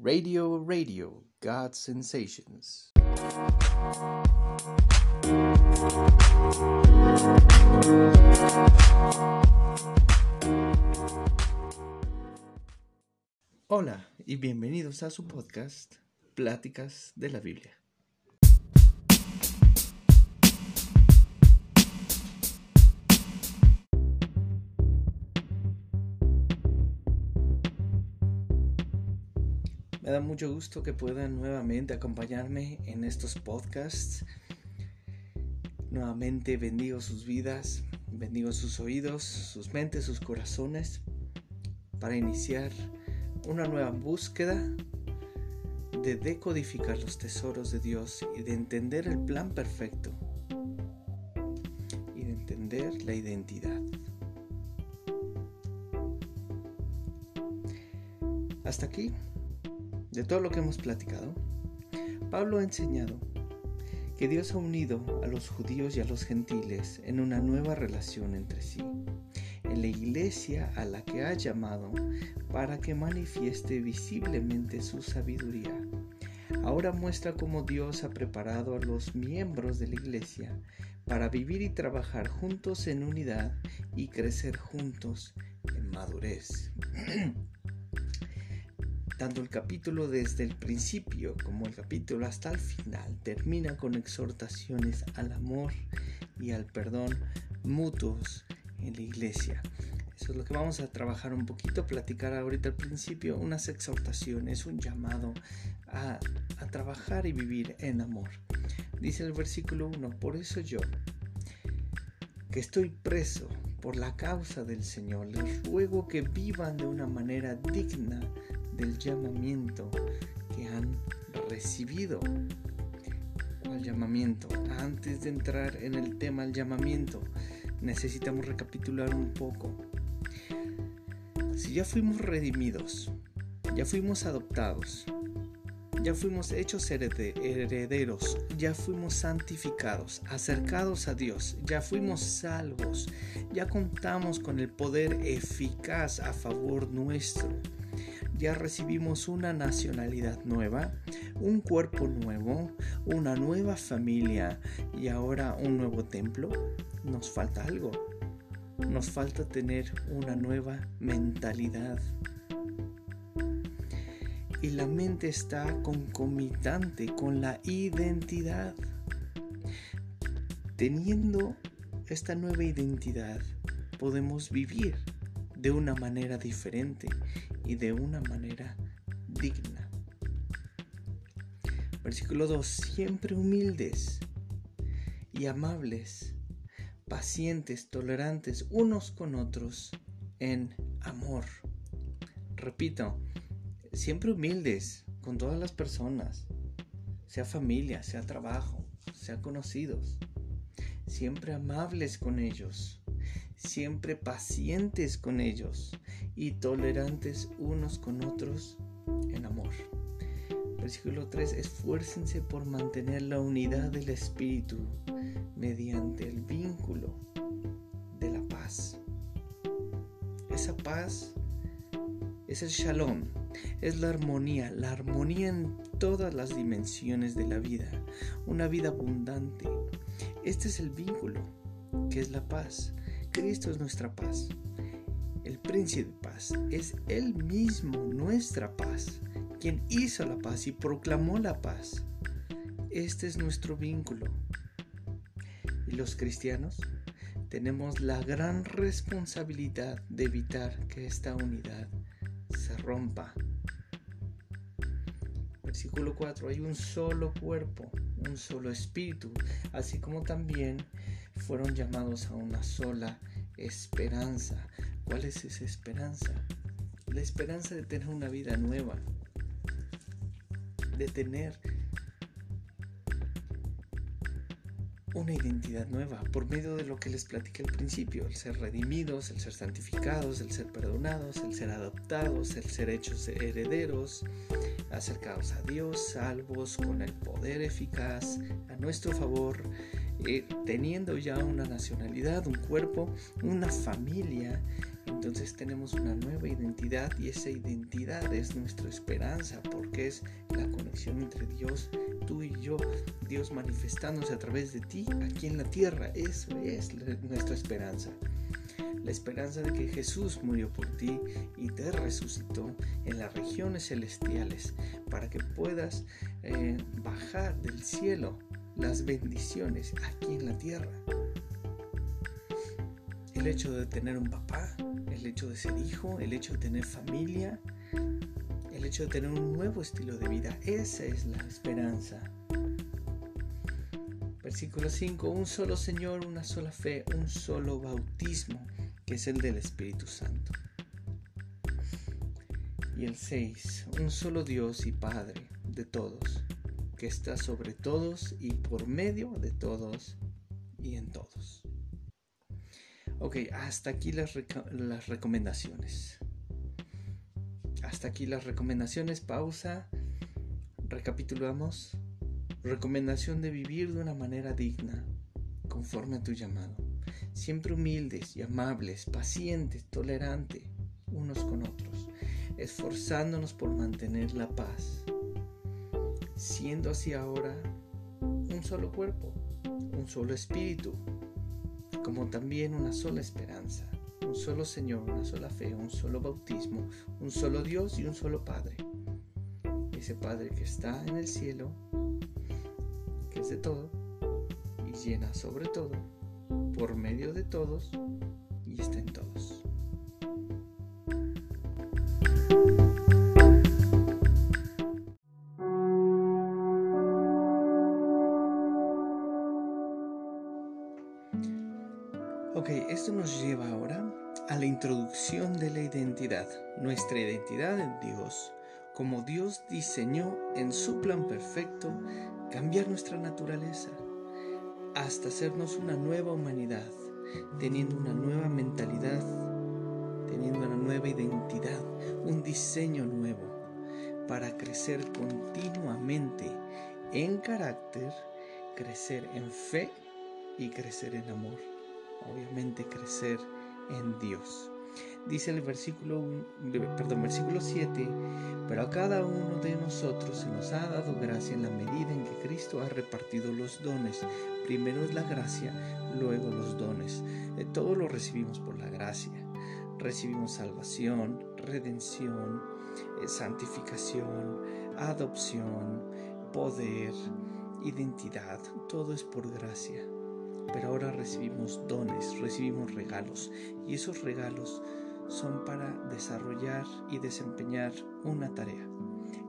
Radio Radio, God Sensations. Hola y bienvenidos a su podcast Pláticas de la Biblia. Me da mucho gusto que puedan nuevamente acompañarme en estos podcasts. Nuevamente bendigo sus vidas, bendigo sus oídos, sus mentes, sus corazones para iniciar una nueva búsqueda de decodificar los tesoros de Dios y de entender el plan perfecto y de entender la identidad. Hasta aquí de todo lo que hemos platicado, Pablo ha enseñado que Dios ha unido a los judíos y a los gentiles en una nueva relación entre sí, en la iglesia a la que ha llamado para que manifieste visiblemente su sabiduría. Ahora muestra cómo Dios ha preparado a los miembros de la iglesia para vivir y trabajar juntos en unidad y crecer juntos en madurez. Tanto el capítulo desde el principio como el capítulo hasta el final termina con exhortaciones al amor y al perdón mutuos en la iglesia. Eso es lo que vamos a trabajar un poquito, platicar ahorita al principio, unas exhortaciones, un llamado a, a trabajar y vivir en amor. Dice el versículo 1, por eso yo, que estoy preso por la causa del Señor, les ruego que vivan de una manera digna del llamamiento que han recibido. ¿Cuál llamamiento? Antes de entrar en el tema del llamamiento, necesitamos recapitular un poco. Si ya fuimos redimidos, ya fuimos adoptados, ya fuimos hechos herederos, ya fuimos santificados, acercados a Dios, ya fuimos salvos, ya contamos con el poder eficaz a favor nuestro ya recibimos una nacionalidad nueva, un cuerpo nuevo, una nueva familia y ahora un nuevo templo, nos falta algo. Nos falta tener una nueva mentalidad. Y la mente está concomitante con la identidad. Teniendo esta nueva identidad, podemos vivir de una manera diferente y de una manera digna. Versículo 2. Siempre humildes y amables, pacientes, tolerantes unos con otros en amor. Repito, siempre humildes con todas las personas, sea familia, sea trabajo, sea conocidos. Siempre amables con ellos, siempre pacientes con ellos y tolerantes unos con otros en amor. Versículo 3. Esfuércense por mantener la unidad del Espíritu mediante el vínculo de la paz. Esa paz es el shalom, es la armonía, la armonía en todas las dimensiones de la vida, una vida abundante. Este es el vínculo, que es la paz. Cristo es nuestra paz. El príncipe de paz es Él mismo nuestra paz, quien hizo la paz y proclamó la paz. Este es nuestro vínculo. Y los cristianos tenemos la gran responsabilidad de evitar que esta unidad se rompa. Versículo 4. Hay un solo cuerpo, un solo espíritu, así como también fueron llamados a una sola esperanza. ¿Cuál es esa esperanza? La esperanza de tener una vida nueva, de tener una identidad nueva por medio de lo que les platiqué al principio, el ser redimidos, el ser santificados, el ser perdonados, el ser adoptados, el ser hechos herederos, acercados a Dios, salvos con el poder eficaz a nuestro favor eh, teniendo ya una nacionalidad, un cuerpo, una familia Entonces tenemos una nueva identidad y esa identidad es nuestra esperanza porque es la conexión entre Dios, tú y yo, Dios manifestándose a través de ti aquí en la tierra. Eso es nuestra esperanza. La esperanza de que Jesús murió por ti y te resucitó en las regiones celestiales para que puedas eh, bajar del cielo las bendiciones aquí en la tierra. El hecho de tener un papá, el hecho de ser hijo, el hecho de tener familia, el hecho de tener un nuevo estilo de vida. Esa es la esperanza. Versículo 5. Un solo Señor, una sola fe, un solo bautismo, que es el del Espíritu Santo. Y el 6. Un solo Dios y Padre de todos, que está sobre todos y por medio de todos y en todos. Ok, hasta aquí las, las recomendaciones. Hasta aquí las recomendaciones. Pausa. Recapitulamos. Recomendación de vivir de una manera digna, conforme a tu llamado. Siempre humildes y amables, pacientes, tolerantes unos con otros, esforzándonos por mantener la paz. Siendo así ahora un solo cuerpo, un solo espíritu, como también una sola esperanza, un solo Señor, una sola fe, un solo bautismo, un solo Dios y un solo Padre. Ese Padre que está en el cielo, que es de todo y llena sobre todo, por medio de todos y está en todos. Nuestra identidad en Dios, como Dios diseñó en su plan perfecto cambiar nuestra naturaleza hasta hacernos una nueva humanidad, teniendo una nueva mentalidad, teniendo una nueva identidad, un diseño nuevo, para crecer continuamente en carácter, crecer en fe y crecer en amor obviamente crecer en Dios. Dice el versículo, perdón, versículo 7, pero a cada uno de nosotros se nos ha dado gracia en la medida en que Cristo ha repartido los dones. Primero es la gracia, luego los dones. Todo lo recibimos por la gracia. Recibimos salvación, redención, eh, santificación, adopción, poder, identidad. Todo es por gracia pero ahora recibimos dones, recibimos regalos y esos regalos son para desarrollar y desempeñar una tarea.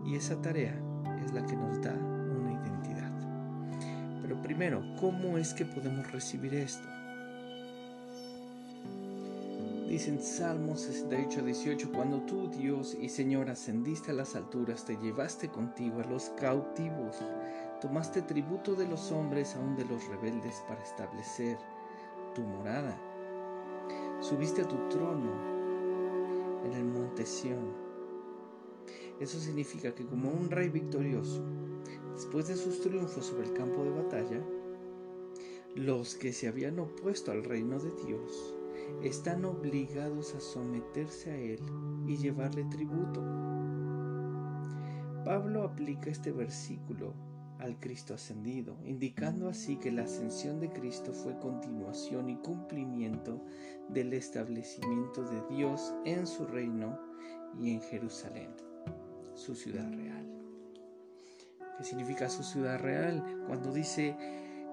Y esa tarea es la que nos da una identidad. Pero primero, ¿cómo es que podemos recibir esto? Dice en Salmos 68, 18, cuando tú, Dios y Señor, ascendiste a las alturas, te llevaste contigo a los cautivos Tomaste tributo de los hombres, aún de los rebeldes, para establecer tu morada. Subiste a tu trono en el monte. Eso significa que como un rey victorioso, después de sus triunfos sobre el campo de batalla, los que se habían opuesto al reino de Dios están obligados a someterse a Él y llevarle tributo. Pablo aplica este versículo al Cristo ascendido, indicando así que la ascensión de Cristo fue continuación y cumplimiento del establecimiento de Dios en su reino y en Jerusalén, su ciudad real. ¿Qué significa su ciudad real? Cuando dice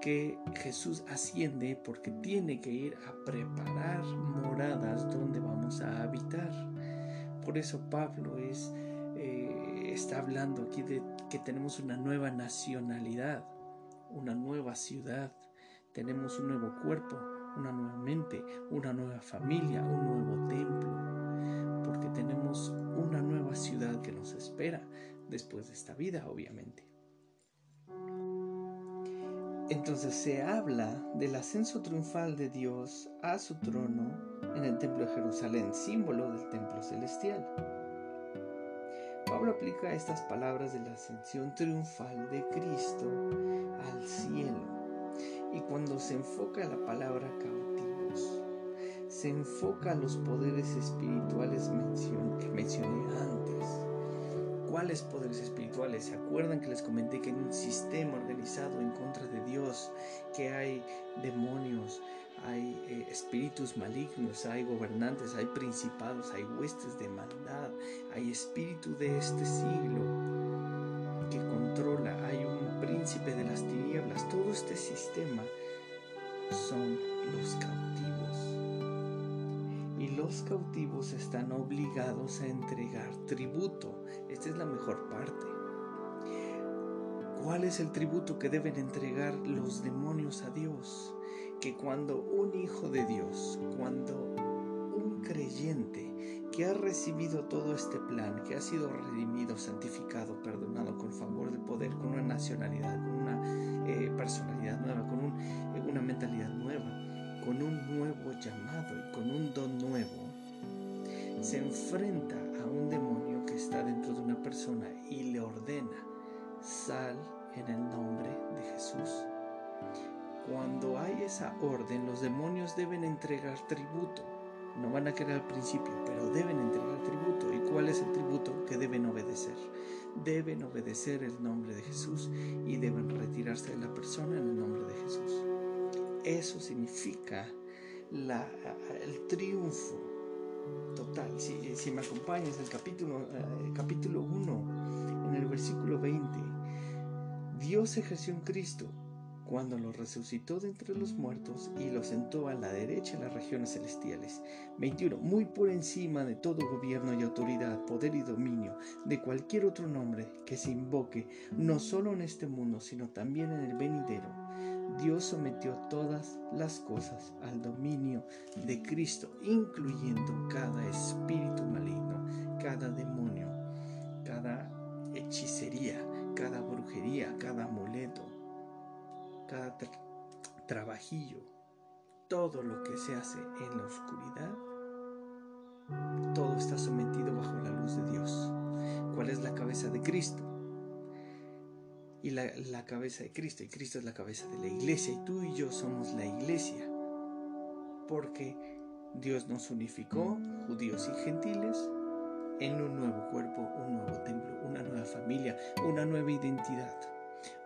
que Jesús asciende porque tiene que ir a preparar moradas donde vamos a habitar. Por eso Pablo es está hablando aquí de que tenemos una nueva nacionalidad, una nueva ciudad, tenemos un nuevo cuerpo, una nueva mente, una nueva familia, un nuevo templo, porque tenemos una nueva ciudad que nos espera después de esta vida, obviamente. Entonces se habla del ascenso triunfal de Dios a su trono en el templo de Jerusalén, símbolo del templo celestial. Pablo aplica estas palabras de la ascensión triunfal de Cristo al cielo. Y cuando se enfoca la palabra cautivos, se enfoca a los poderes espirituales que mencioné antes. ¿Cuáles poderes espirituales? ¿Se acuerdan que les comenté que hay un sistema organizado en contra de Dios, que hay demonios, hay eh, espíritus malignos, hay gobernantes, hay principados, hay huestes de maldad, hay espíritu de este siglo los cautivos están obligados a entregar tributo. Esta es la mejor parte. ¿Cuál es el tributo que deben entregar los demonios a Dios? Que cuando un hijo de Dios, cuando un creyente que ha recibido todo este plan, que ha sido redimido, santificado, perdonado con favor de poder, con una nacionalidad, con una eh, personalidad nueva, con eh, una mentalidad nueva, con un nuevo llamado y con un don nuevo, se enfrenta a un demonio que está dentro de una persona y le ordena, sal en el nombre de Jesús. Cuando hay esa orden, los demonios deben entregar tributo. No van a querer al principio, pero deben entregar tributo. ¿Y cuál es el tributo que deben obedecer? Deben obedecer el nombre de Jesús y deben retirarse de la persona en el nombre de Jesús. Eso significa el triunfo total. Si, me acompañas, el capítulo, el capítulo 1, en el versículo 20, Dios ejerció en Cristo cuando lo resucitó de entre los muertos y lo sentó a la derecha en las regiones celestiales. 21. Muy por encima de todo gobierno y autoridad, poder y dominio, de cualquier otro nombre que se invoque, no solo en este mundo, sino también en el venidero Dios sometió todas las cosas al dominio de Cristo, incluyendo cada espíritu maligno, cada demonio, cada hechicería, cada brujería, cada amuleto, cada trabajillo, todo lo que se hace en la oscuridad, todo está sometido bajo la luz de Dios. ¿Cuál es la cabeza de Cristo? Y la, cabeza de Cristo. Y Cristo es la cabeza de la iglesia. Y tú y yo somos la iglesia. Porque Dios nos unificó, judíos y gentiles, en un nuevo cuerpo, un nuevo templo, una nueva familia, una nueva identidad,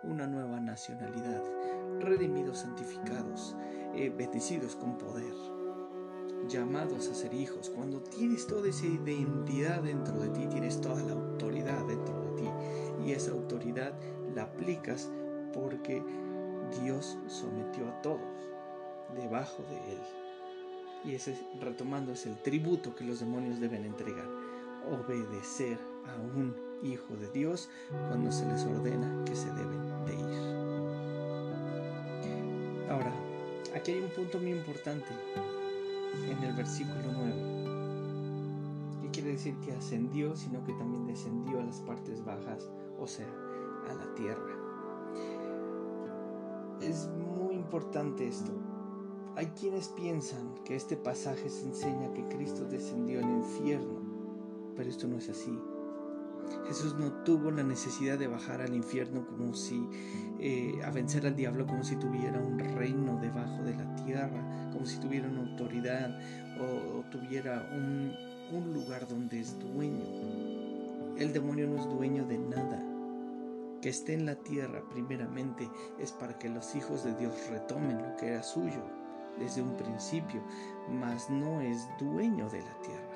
una nueva nacionalidad, redimidos, santificados, eh, bendecidos con poder, llamados a ser hijos. Cuando tienes toda esa identidad dentro de ti, tienes toda la autoridad dentro de ti. Y esa autoridad la aplicas porque Dios sometió a todos debajo de él. Y ese, retomando, es el tributo que los demonios deben entregar. Obedecer a un hijo de Dios cuando se les ordena que se deben de ir. Ahora, aquí hay un punto muy importante en el versículo 9. Y quiere decir que ascendió, sino que también descendió a las partes bajas, o sea, la tierra. Es muy importante esto. Hay quienes piensan que este pasaje se enseña que Cristo descendió al infierno, pero esto no es así. Jesús no tuvo la necesidad de bajar al infierno como si eh, a vencer al diablo como si tuviera un reino debajo de la tierra, como si tuviera una autoridad o, tuviera un lugar donde es dueño. El demonio no es dueño de nada que esté en la tierra primeramente es para que los hijos de Dios retomen lo que era suyo desde un principio, mas no es dueño de la tierra.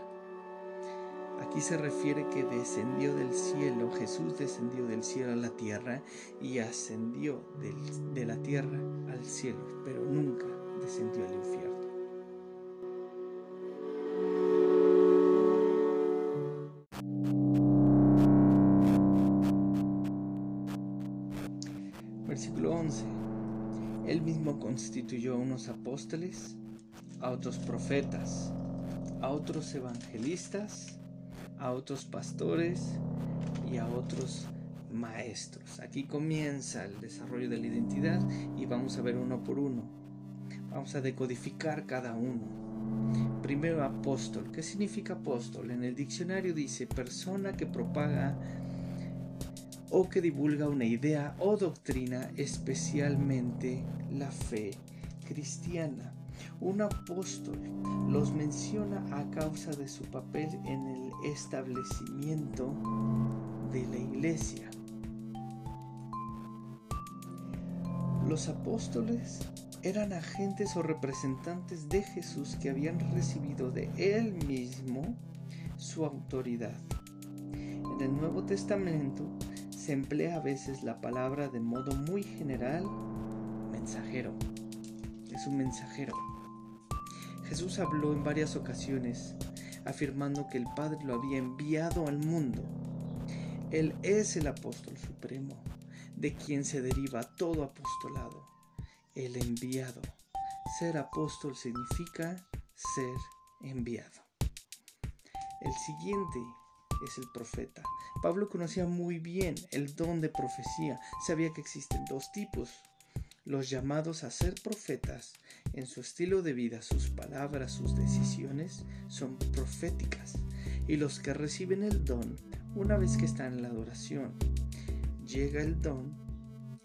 Aquí se refiere que descendió del cielo, Jesús descendió del cielo a la tierra y ascendió de la tierra al cielo, pero nunca descendió al infierno. Él mismo constituyó unos apóstoles, a otros profetas, a otros evangelistas, a otros pastores y a otros maestros. Aquí comienza el desarrollo de la identidad y vamos a ver uno por uno. Vamos a decodificar cada uno. Primero apóstol. ¿Qué significa apóstol? En el diccionario dice persona que propaga o que divulga una idea o doctrina, especialmente la fe cristiana. Un apóstol los menciona a causa de su papel en el establecimiento de la iglesia. Los apóstoles eran agentes o representantes de Jesús que habían recibido de Él mismo su autoridad. En el Nuevo Testamento se emplea a veces la palabra de modo muy general, mensajero. Es un mensajero. Jesús habló en varias ocasiones afirmando que el Padre lo había enviado al mundo. Él es el apóstol supremo, de quien se deriva todo apostolado, el enviado. Ser apóstol significa ser enviado. El siguiente es el profeta. Pablo conocía muy bien el don de profecía, sabía que existen dos tipos, los llamados a ser profetas en su estilo de vida, sus palabras, sus decisiones son proféticas, y los que reciben el don una vez que están en la adoración. Llega el don,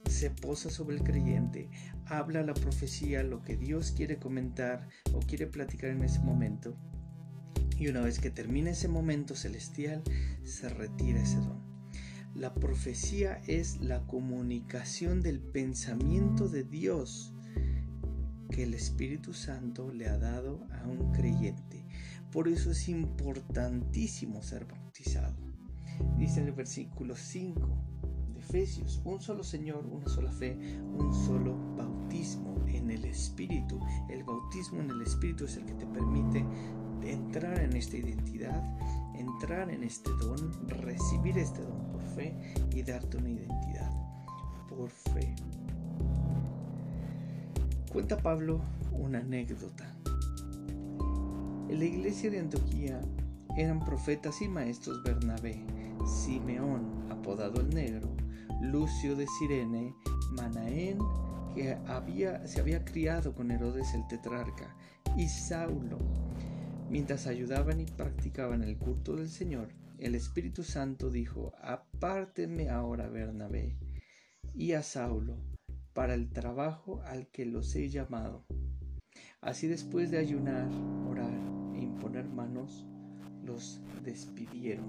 se posa sobre el creyente, habla la profecía, lo que Dios quiere comentar o quiere platicar en ese momento, y una vez que termina ese momento celestial, se retira ese don. La profecía es la comunicación del pensamiento de Dios que el Espíritu Santo le ha dado a un creyente. Por eso es importantísimo ser bautizado. Dice el versículo 5 de Efesios, un solo Señor, una sola fe, un solo bautismo en el Espíritu. El bautismo en el Espíritu es el que te permite entrar en esta identidad, entrar en este don, recibir este don por fe y darte una identidad por fe. Cuenta Pablo una anécdota. En la iglesia de Antioquía eran profetas y maestros Bernabé, Simeón, apodado el Negro, Lucio de Sirene, Manaén, que había, se había criado con Herodes el tetrarca, y Saulo, Mientras ayudaban y practicaban el culto del Señor, el Espíritu Santo dijo, apártenme ahora Bernabé y a Saulo para el trabajo al que los he llamado. Así después de ayunar, orar e imponer manos, los despidieron.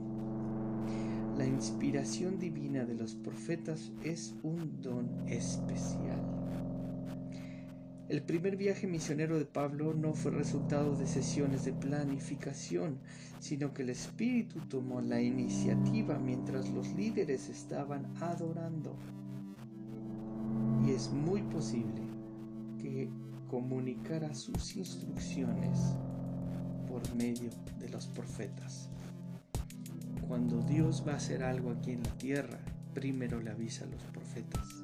La inspiración divina de los profetas es un don especial. El primer viaje misionero de Pablo no fue resultado de sesiones de planificación, sino que el Espíritu tomó la iniciativa mientras los líderes estaban adorando. Y es muy posible que comunicara sus instrucciones por medio de los profetas. Cuando Dios va a hacer algo aquí en la tierra, primero le avisa a los profetas.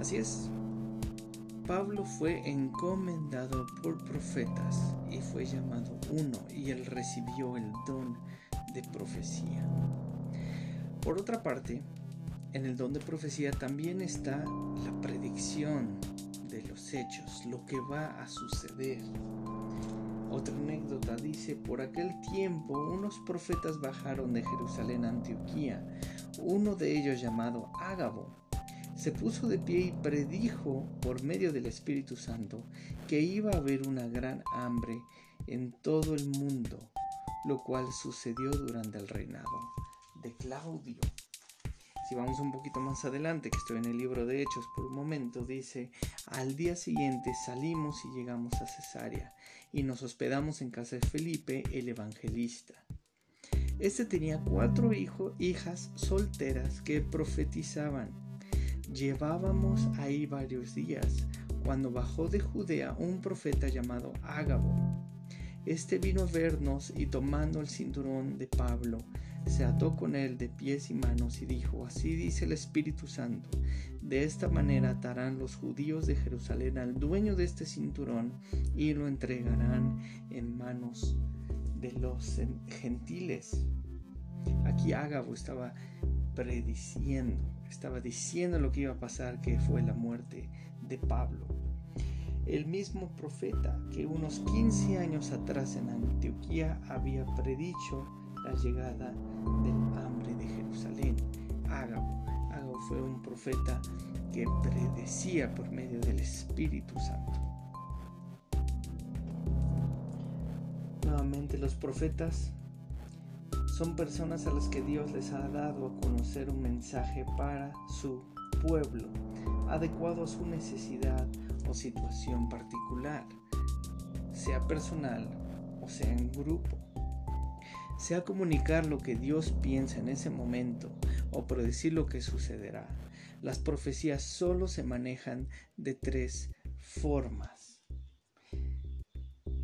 Así es. Pablo fue encomendado por profetas y fue llamado uno y él recibió el don de profecía. Por otra parte, en el don de profecía también está la predicción de los hechos, lo que va a suceder. Otra anécdota dice, por aquel tiempo unos profetas bajaron de Jerusalén a Antioquía, uno de ellos llamado Ágabo se puso de pie y predijo por medio del Espíritu Santo que iba a haber una gran hambre en todo el mundo, lo cual sucedió durante el reinado de Claudio. Si vamos un poquito más adelante, que estoy en el libro de Hechos por un momento, dice, al día siguiente salimos y llegamos a Cesarea y nos hospedamos en casa de Felipe el evangelista. Este tenía cuatro hijos, hijas solteras que profetizaban Llevábamos ahí varios días cuando bajó de Judea un profeta llamado Ágabo. Este vino a vernos y tomando el cinturón de Pablo, se ató con él de pies y manos y dijo, así dice el Espíritu Santo, de esta manera atarán los judíos de Jerusalén al dueño de este cinturón y lo entregarán en manos de los gentiles. Aquí Ágabo estaba prediciendo, estaba diciendo lo que iba a pasar, que fue la muerte de Pablo. El mismo profeta que unos 15 años atrás en Antioquía había predicho la llegada del hambre de Jerusalén. Ágabo. Ágabo fue un profeta que predecía por medio del Espíritu Santo. Nuevamente los profetas son personas a las que Dios les ha dado a conocer un mensaje para su pueblo, adecuado a su necesidad o situación particular, sea personal o sea en grupo. Sea comunicar lo que Dios piensa en ese momento o predecir lo que sucederá. Las profecías solo se manejan de tres formas.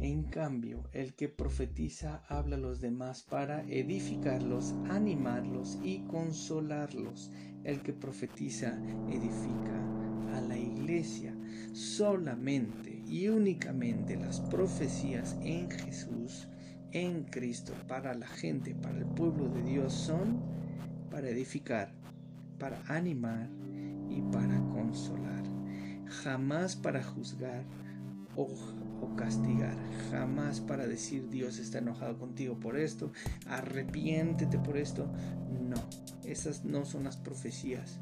En cambio, el que profetiza habla a los demás para edificarlos, animarlos y consolarlos. El que profetiza edifica a la iglesia. Solamente y únicamente las profecías en Jesús, en Cristo, para la gente, para el pueblo de Dios son para edificar, para animar y para consolar. Jamás para juzgar o, castigar. Jamás para decir Dios está enojado contigo por esto, arrepiéntete por esto. No, esas no son las profecías.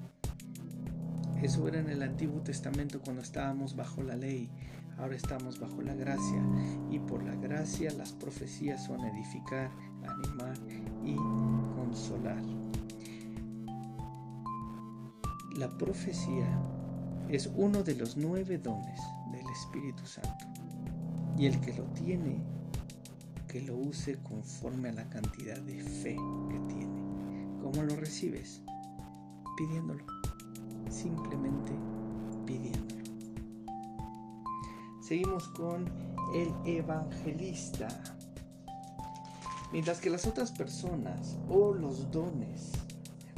Eso era en el Antiguo Testamento cuando estábamos bajo la ley. Ahora estamos bajo la gracia y por la gracia las profecías son edificar, animar y consolar. La profecía es uno de los nueve dones del Espíritu Santo y el que lo tiene, que lo use conforme a la cantidad de fe que tiene. ¿Cómo lo recibes? Pidiéndolo, simplemente pidiéndolo. Seguimos con el evangelista. Mientras que las otras personas o los dones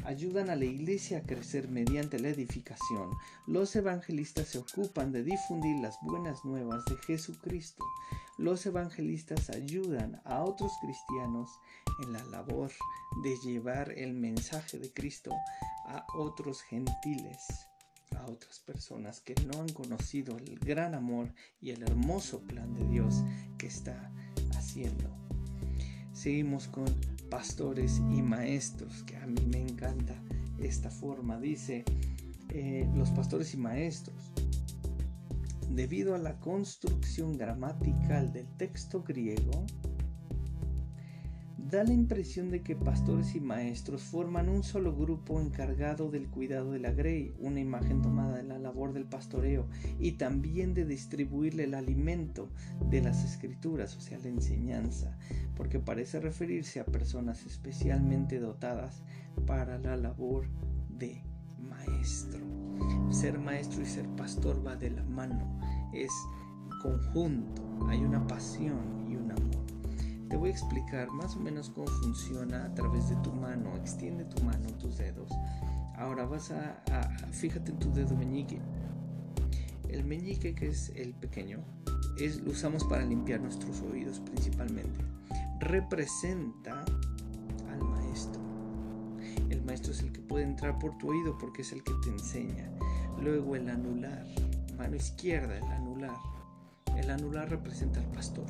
ayudan a la iglesia a crecer mediante la edificación, los evangelistas se ocupan de difundir las buenas nuevas de Jesucristo. Los evangelistas ayudan a otros cristianos en la labor de llevar el mensaje de Cristo a otros gentiles a otras personas que no han conocido el gran amor y el hermoso plan de Dios que está haciendo. Seguimos con pastores y maestros, que a mí me encanta esta forma. Dice, eh, los pastores y maestros, debido a la construcción gramatical del texto griego, da la impresión de que pastores y maestros forman un solo grupo encargado del cuidado de la grey, una imagen tomada de la labor del pastoreo y también de distribuirle el alimento de las escrituras, o sea, la enseñanza, porque parece referirse a personas especialmente dotadas para la labor de maestro. Ser maestro y ser pastor va de la mano, es conjunto, hay una pasión. Te voy a explicar más o menos cómo funciona a través de tu mano. Extiende tu mano, tus dedos. Ahora vas a, fíjate en tu dedo meñique. El meñique, que es el pequeño, es, lo usamos para limpiar nuestros oídos principalmente. Representa al maestro. El maestro es el que puede entrar por tu oído porque es el que te enseña. Luego el anular, mano izquierda, el anular. El anular representa al pastor.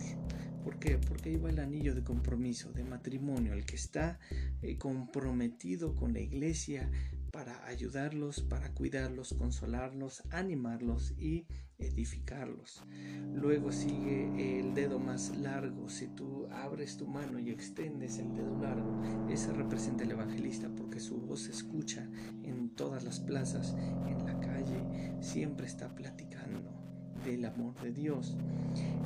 ¿Por qué? Porque ahí va el anillo de compromiso, de matrimonio, el que está eh, comprometido con la iglesia para ayudarlos, para cuidarlos, consolarlos, animarlos y edificarlos. Luego sigue el dedo más largo. Si tú abres tu mano y extendes el dedo largo, ese representa el evangelista porque su voz se escucha en todas las plazas, en la calle, siempre está platicando del amor de Dios.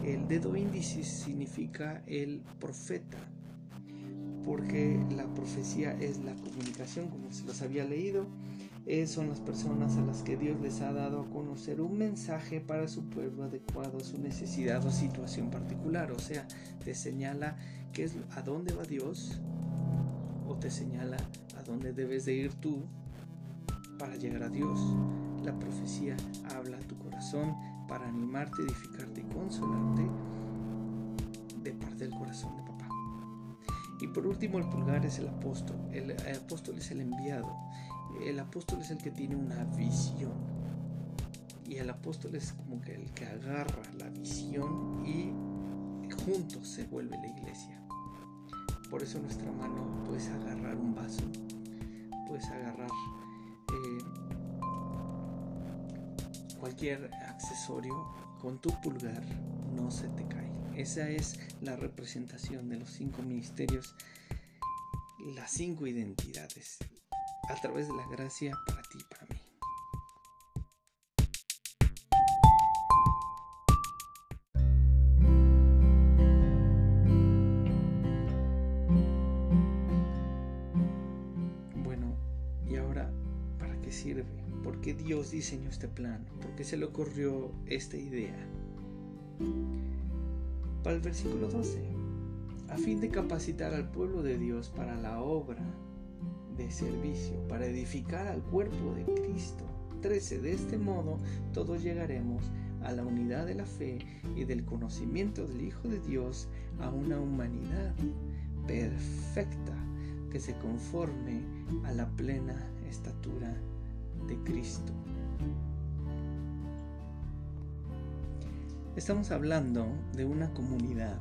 El dedo índice significa el profeta, porque la profecía es la comunicación, como se los había leído. son las personas a las que Dios les ha dado a conocer un mensaje para su pueblo adecuado a su necesidad o situación particular. O sea, te señala qué es, a dónde va Dios o te señala a dónde debes de ir tú para llegar a Dios. La profecía habla a tu corazón, para animarte, edificarte y consolarte de parte del corazón de papá. Y por último, el pulgar es el apóstol. El, apóstol es el enviado. El apóstol es el que tiene una visión. Y el apóstol es como que el que agarra la visión y juntos se vuelve la iglesia. Por eso nuestra mano puedes agarrar un vaso, puedes agarrar cualquier accesorio con tu pulgar no se te cae. Esa es la representación de los cinco ministerios, las cinco identidades, a través de la gracia Dios diseñó este plan? ¿Por qué se le ocurrió esta idea? Para el versículo 12, a fin de capacitar al pueblo de Dios para la obra de servicio, para edificar al cuerpo de Cristo. 13. De este modo todos llegaremos a la unidad de la fe y del conocimiento del Hijo de Dios, a una humanidad perfecta que se conforme a la plena estatura de Cristo. Estamos hablando de una comunidad.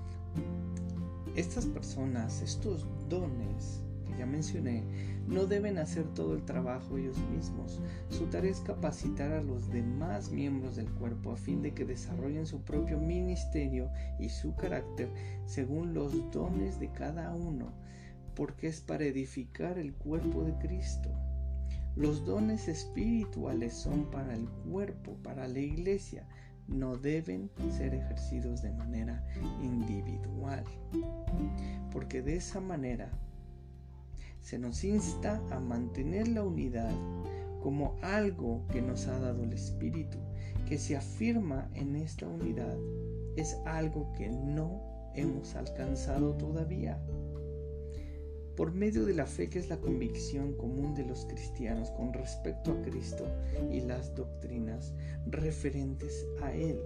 Estas personas, estos dones que ya mencioné, no deben hacer todo el trabajo ellos mismos. Su tarea es capacitar a los demás miembros del cuerpo a fin de que desarrollen su propio ministerio y su carácter según los dones de cada uno, porque es para edificar el cuerpo de Cristo. Los dones espirituales son para el cuerpo, para la iglesia, no deben ser ejercidos de manera individual, porque de esa manera se nos insta a mantener la unidad como algo que nos ha dado el Espíritu, que se afirma en esta unidad, es algo que no hemos alcanzado todavía por medio de la fe que es la convicción común de los cristianos con respecto a Cristo y las doctrinas referentes a Él.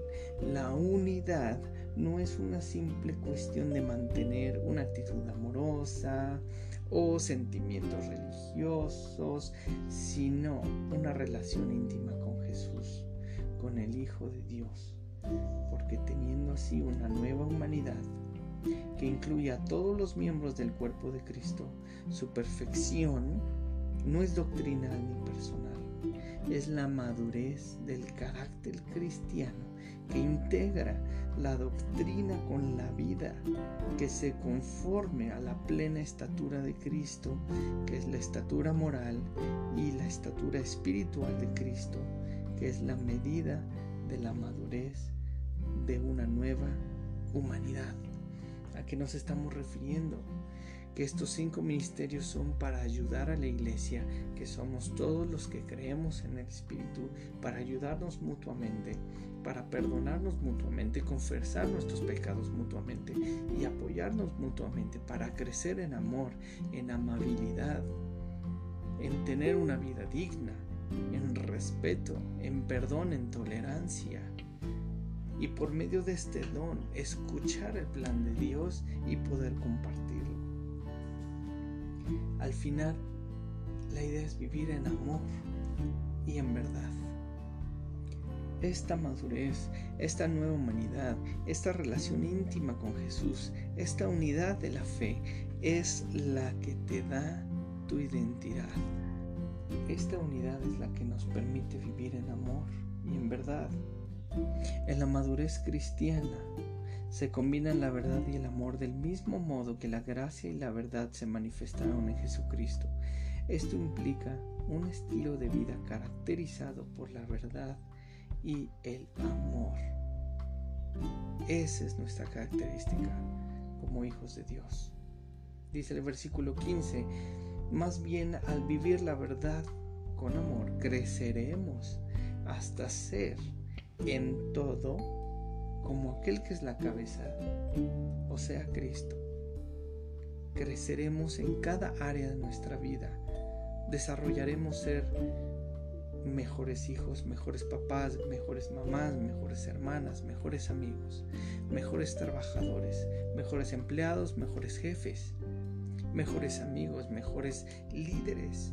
La unidad no es una simple cuestión de mantener una actitud amorosa o sentimientos religiosos, sino una relación íntima con Jesús, con el Hijo de Dios, porque teniendo así una nueva humanidad, que incluye a todos los miembros del cuerpo de Cristo. Su perfección no es doctrinal ni personal, es la madurez del carácter cristiano que integra la doctrina con la vida, que se conforme a la plena estatura de Cristo, que es la estatura moral, y la estatura espiritual de Cristo, que es la medida de la madurez de una nueva humanidad. ¿A qué nos estamos refiriendo? Que estos cinco ministerios son para ayudar a la iglesia, que somos todos los que creemos en el Espíritu, para ayudarnos mutuamente, para perdonarnos mutuamente, confesar nuestros pecados mutuamente y apoyarnos mutuamente, para crecer en amor, en amabilidad, en tener una vida digna, en respeto, en perdón, en tolerancia, y por medio de este don escuchar el plan de Dios y poder compartirlo. Al final, la idea es vivir en amor y en verdad. Esta madurez, esta nueva humanidad, esta relación íntima con Jesús, esta unidad de la fe es la que te da tu identidad. Esta unidad es la que nos permite vivir en amor y en verdad. En la madurez cristiana se combinan la verdad y el amor del mismo modo que la gracia y la verdad se manifestaron en Jesucristo. Esto implica un estilo de vida caracterizado por la verdad y el amor. Esa es nuestra característica como hijos de Dios. Dice el versículo 15, más bien al vivir la verdad con amor, creceremos hasta ser en todo como aquel que es la cabeza, o sea, Cristo. Creceremos en cada área de nuestra vida. Desarrollaremos ser mejores hijos, mejores papás, mejores mamás, mejores hermanas, mejores amigos, mejores trabajadores, mejores empleados, mejores jefes, mejores amigos, mejores líderes.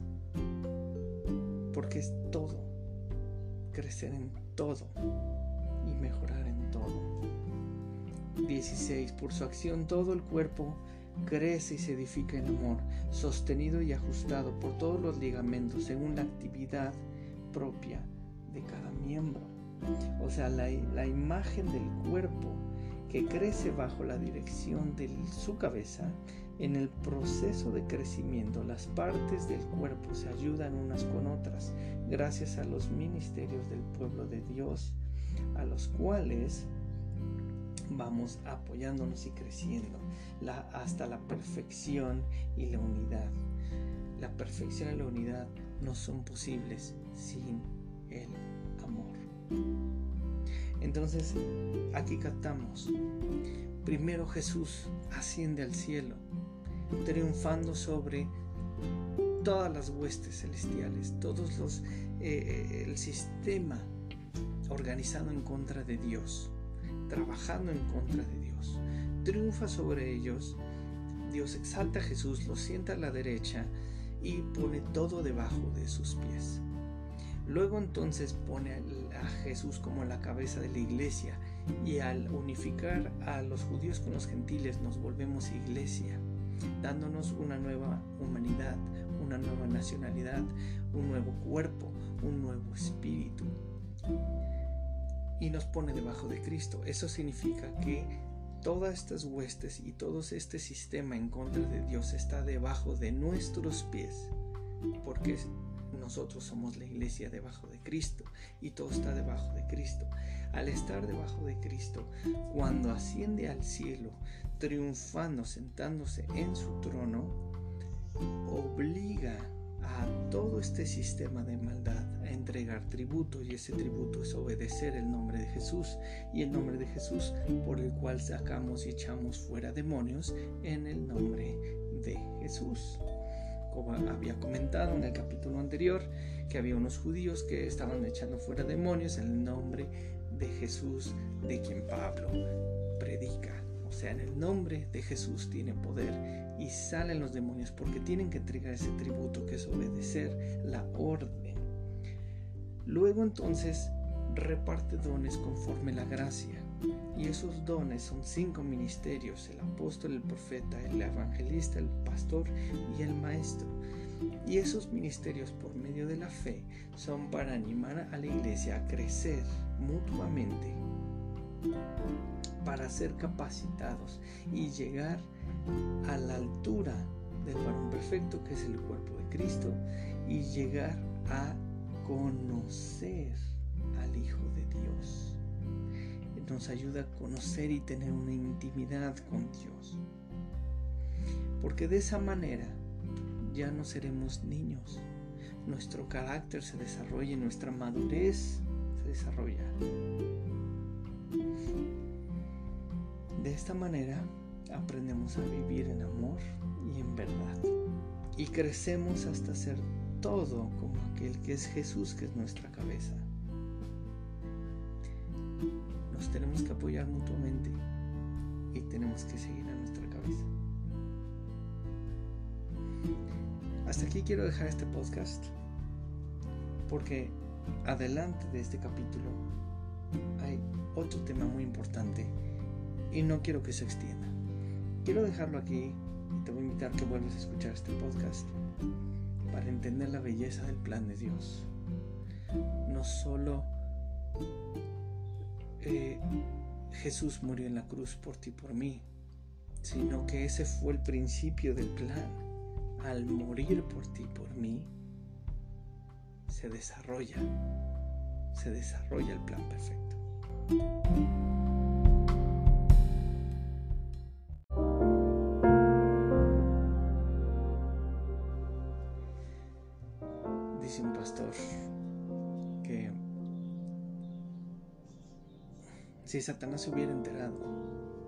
Porque es todo crecer en todo y mejorar en todo. 16. Por su acción todo el cuerpo crece y se edifica en amor, sostenido y ajustado por todos los ligamentos según la actividad propia de cada miembro. o sea, la, la imagen del cuerpo que crece bajo la dirección de su cabeza, en el proceso de crecimiento las partes del cuerpo se ayudan unas con otras gracias a los ministerios del pueblo de Dios, a los cuales vamos apoyándonos y creciendo hasta la perfección y la unidad. La perfección y la unidad no son posibles sin el amor. Entonces, aquí captamos. Primero Jesús asciende al cielo, triunfando sobre todas las huestes celestiales, todos los eh, eh, el sistema organizado en contra de Dios, trabajando en contra de Dios. Triunfa sobre ellos. Dios exalta a Jesús, lo sienta a la derecha y pone todo debajo de sus pies. Luego entonces pone a Jesús como la cabeza de la iglesia y al unificar a los judíos con los gentiles nos volvemos iglesia, dándonos una nueva humanidad, una nueva nacionalidad, un nuevo cuerpo, un nuevo espíritu. Y nos pone debajo de Cristo. Eso significa que todas estas huestes y todo este sistema en contra de Dios está debajo de nuestros pies, porque nosotros somos la iglesia debajo de Cristo y todo está debajo de Cristo. Al estar debajo de Cristo, cuando asciende al cielo, triunfando, sentándose en su trono, obliga a todo este sistema de maldad a entregar tributo y ese tributo es obedecer el nombre de Jesús y el nombre de Jesús por el cual sacamos y echamos fuera demonios en el nombre de Jesús como había comentado en el capítulo anterior, que había unos judíos que estaban echando fuera demonios en el nombre de Jesús, de quien Pablo predica. O sea, en el nombre de Jesús tiene poder y salen los demonios porque tienen que entregar ese tributo que es obedecer la orden. Luego entonces reparte dones conforme la gracia. Y esos dones son cinco ministerios, el apóstol, el profeta, el evangelista, el pastor y el maestro. Y esos ministerios por medio de la fe son para animar a la iglesia a crecer mutuamente, para ser capacitados y llegar a la altura del varón perfecto que es el cuerpo de Cristo y llegar a conocer al Hijo de Dios nos ayuda a conocer y tener una intimidad con Dios. Porque de esa manera ya no seremos niños. Nuestro carácter se desarrolla y nuestra madurez se desarrolla. De esta manera aprendemos a vivir en amor y en verdad. Y crecemos hasta ser todo como aquel que es Jesús, que es nuestra cabeza tenemos que apoyar mutuamente y tenemos que seguir a nuestra cabeza. Hasta aquí quiero dejar este podcast porque adelante de este capítulo hay otro tema muy importante y no quiero que se extienda. Quiero dejarlo aquí y te voy a invitar que vuelvas a escuchar este podcast para entender la belleza del plan de Dios. No solo eh, Jesús murió en la cruz por ti y por mí, sino que ese fue el principio del plan. Al morir por ti y por mí, se desarrolla, se desarrolla el plan perfecto. Satanás se hubiera enterado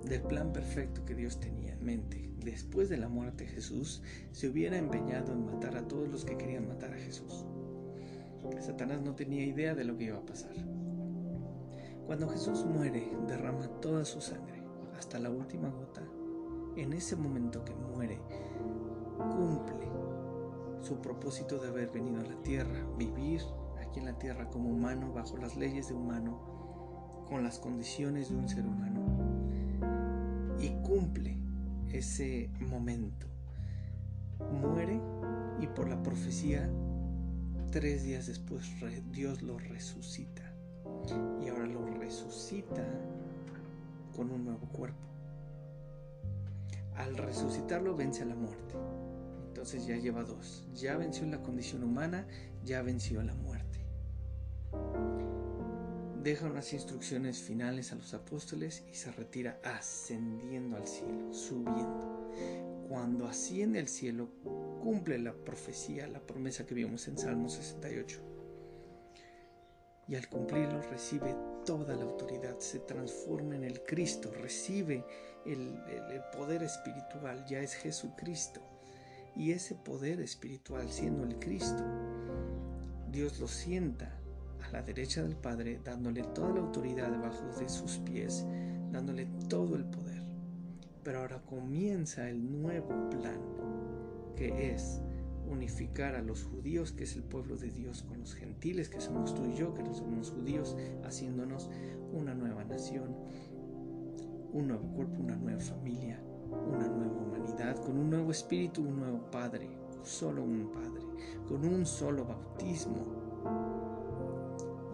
del plan perfecto que Dios tenía en mente después de la muerte de Jesús, se hubiera empeñado en matar a todos los que querían matar a Jesús. Satanás no tenía idea de lo que iba a pasar. Cuando Jesús muere, derrama toda su sangre hasta la última gota. En ese momento que muere, cumple su propósito de haber venido a la tierra, vivir aquí en la tierra como humano, bajo las leyes de humano, con las condiciones de un ser humano y cumple ese momento. Muere y por la profecía, tres días después Dios lo resucita. y ahora lo resucita con un nuevo cuerpo. Al resucitarlo vence a la muerte. Entonces ya lleva dos. Ya venció la condición humana, ya venció la muerte. Deja unas instrucciones finales a los apóstoles y se retira ascendiendo al cielo, subiendo. Cuando asciende al cielo, cumple la profecía, la promesa que vimos en Salmo 68. Y al cumplirlo recibe toda la autoridad, se transforma en el Cristo, recibe el, poder espiritual, ya es Jesucristo. Y ese poder espiritual, siendo el Cristo, Dios lo sienta la derecha del Padre, dándole toda la autoridad debajo de sus pies, dándole todo el poder. Pero ahora comienza el nuevo plan, que es unificar a los judíos, que es el pueblo de Dios, con los gentiles, que somos tú y yo, que no somos judíos, haciéndonos una nueva nación, un nuevo cuerpo, una nueva familia, una nueva humanidad, con un nuevo espíritu, un nuevo Padre, solo un Padre, con un solo bautismo.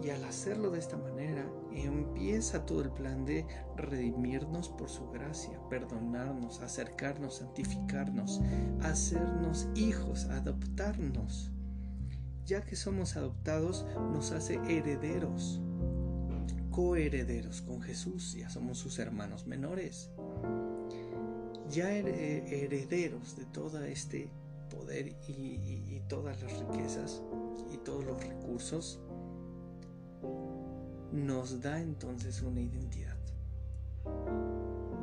Y al hacerlo de esta manera, empieza todo el plan de redimirnos por su gracia, perdonarnos, acercarnos, santificarnos, hacernos hijos, adoptarnos. Ya que somos adoptados, nos hace herederos coherederos con Jesús, ya somos sus hermanos menores, ya herederos de todo este poder y, todas las riquezas y todos los recursos, nos da entonces una identidad.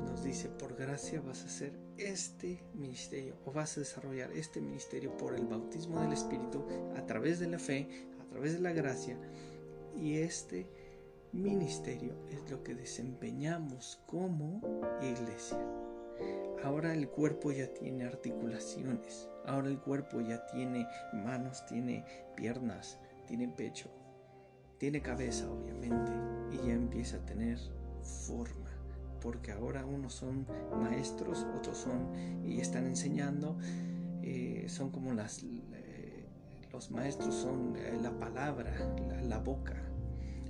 Nos dice, por gracia vas a hacer este ministerio o vas a desarrollar este ministerio por el bautismo del Espíritu a través de la fe, a través de la gracia y este ministerio es lo que desempeñamos como iglesia. Ahora el cuerpo ya tiene articulaciones, ahora el cuerpo ya tiene manos, tiene piernas, tiene pecho, tiene cabeza obviamente y ya empieza a tener forma, porque ahora unos son maestros, otros son y están enseñando, eh, son como las... Eh, los maestros son eh, la palabra, la boca,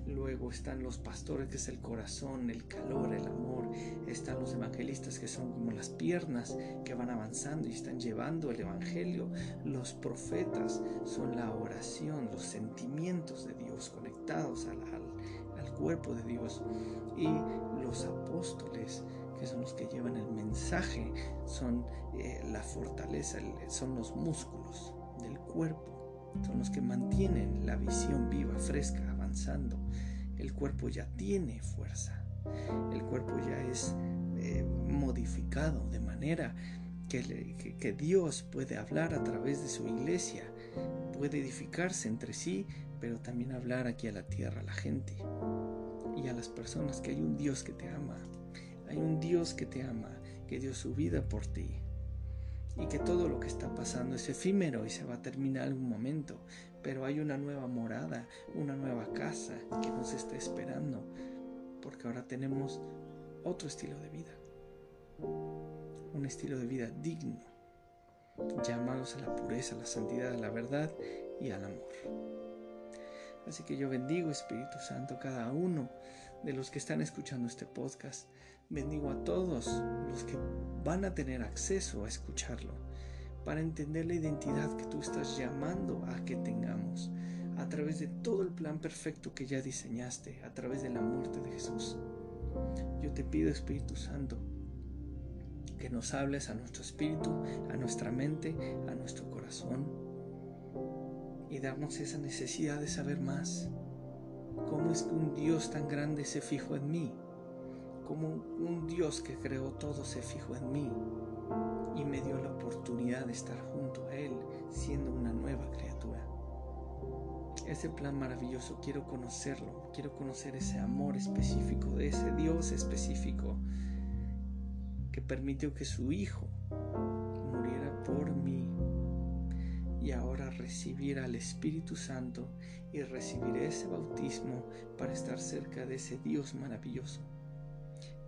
Luego están los pastores, que es el corazón, el calor, el amor. Están los evangelistas, que son como las piernas que van avanzando y están llevando el evangelio. Los profetas son la oración, los sentimientos de Dios al, cuerpo de Dios. Y los apóstoles, que son los que llevan el mensaje, son eh, la fortaleza, son los músculos del cuerpo, son los que mantienen la visión viva, fresca, avanzando. El cuerpo ya tiene fuerza, el cuerpo ya es eh, modificado de manera que Dios puede hablar a través de su iglesia, puede edificarse entre sí, pero también hablar aquí a la tierra, a la gente y a las personas que hay un Dios que te ama, hay un Dios que te ama, que dio su vida por ti y que todo lo que está pasando es efímero y se va a terminar algún momento, pero hay una nueva morada, una nueva casa que nos está esperando, porque ahora tenemos otro estilo de vida, un estilo de vida digno, llamados a la pureza, a la santidad, a la verdad y al amor. Así que yo bendigo Espíritu Santo cada uno de los que están escuchando este podcast. Bendigo a todos los que van a tener acceso a escucharlo para entender la identidad que tú estás llamando a que tengamos a través de todo el plan perfecto que ya diseñaste, a través de la muerte de Jesús. Yo te pido, Espíritu Santo, que nos hables a nuestro espíritu, a nuestra mente, a nuestro corazón y darnos esa necesidad de saber más. ¿Cómo es que un Dios tan grande se fijó en mí? ¿Cómo un Dios que creó todo se fijó en mí? y me dio la oportunidad de estar junto a Él siendo una nueva criatura. Ese plan maravilloso quiero conocerlo, quiero conocer ese amor específico de ese Dios específico que permitió que su Hijo muriera por mí y ahora recibir al Espíritu Santo y recibir ese bautismo para estar cerca de ese Dios maravilloso.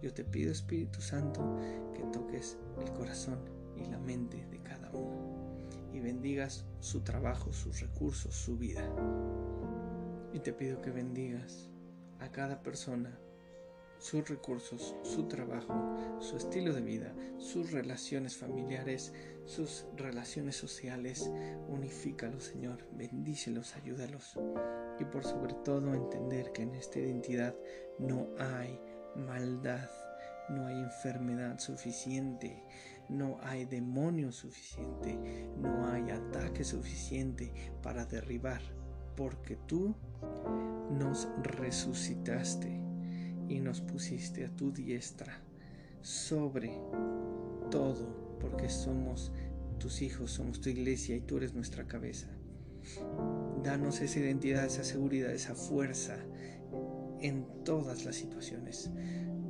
Yo te pido Espíritu Santo que toques el corazón y la mente de cada uno y bendigas su trabajo, sus recursos, su vida. Y te pido que bendigas a cada persona sus recursos, su trabajo, su estilo de vida, sus relaciones familiares, sus relaciones sociales. Unifícalos, Señor, bendícelos, ayúdalos. Y por sobre todo entender que en esta identidad no hay maldad, no hay enfermedad suficiente, no hay demonio suficiente, no hay ataque suficiente para derribar, porque tú nos resucitaste y nos pusiste a tu diestra sobre todo, porque somos tus hijos, somos tu iglesia y tú eres nuestra cabeza. Danos esa identidad, esa seguridad, esa fuerza en todas las situaciones.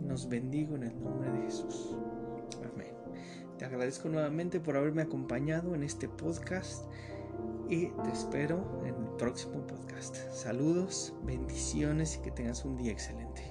Nos bendigo en el nombre de Jesús. Amén. Te agradezco nuevamente por haberme acompañado en este podcast y te espero en el próximo podcast. Saludos, bendiciones y que tengas un día excelente.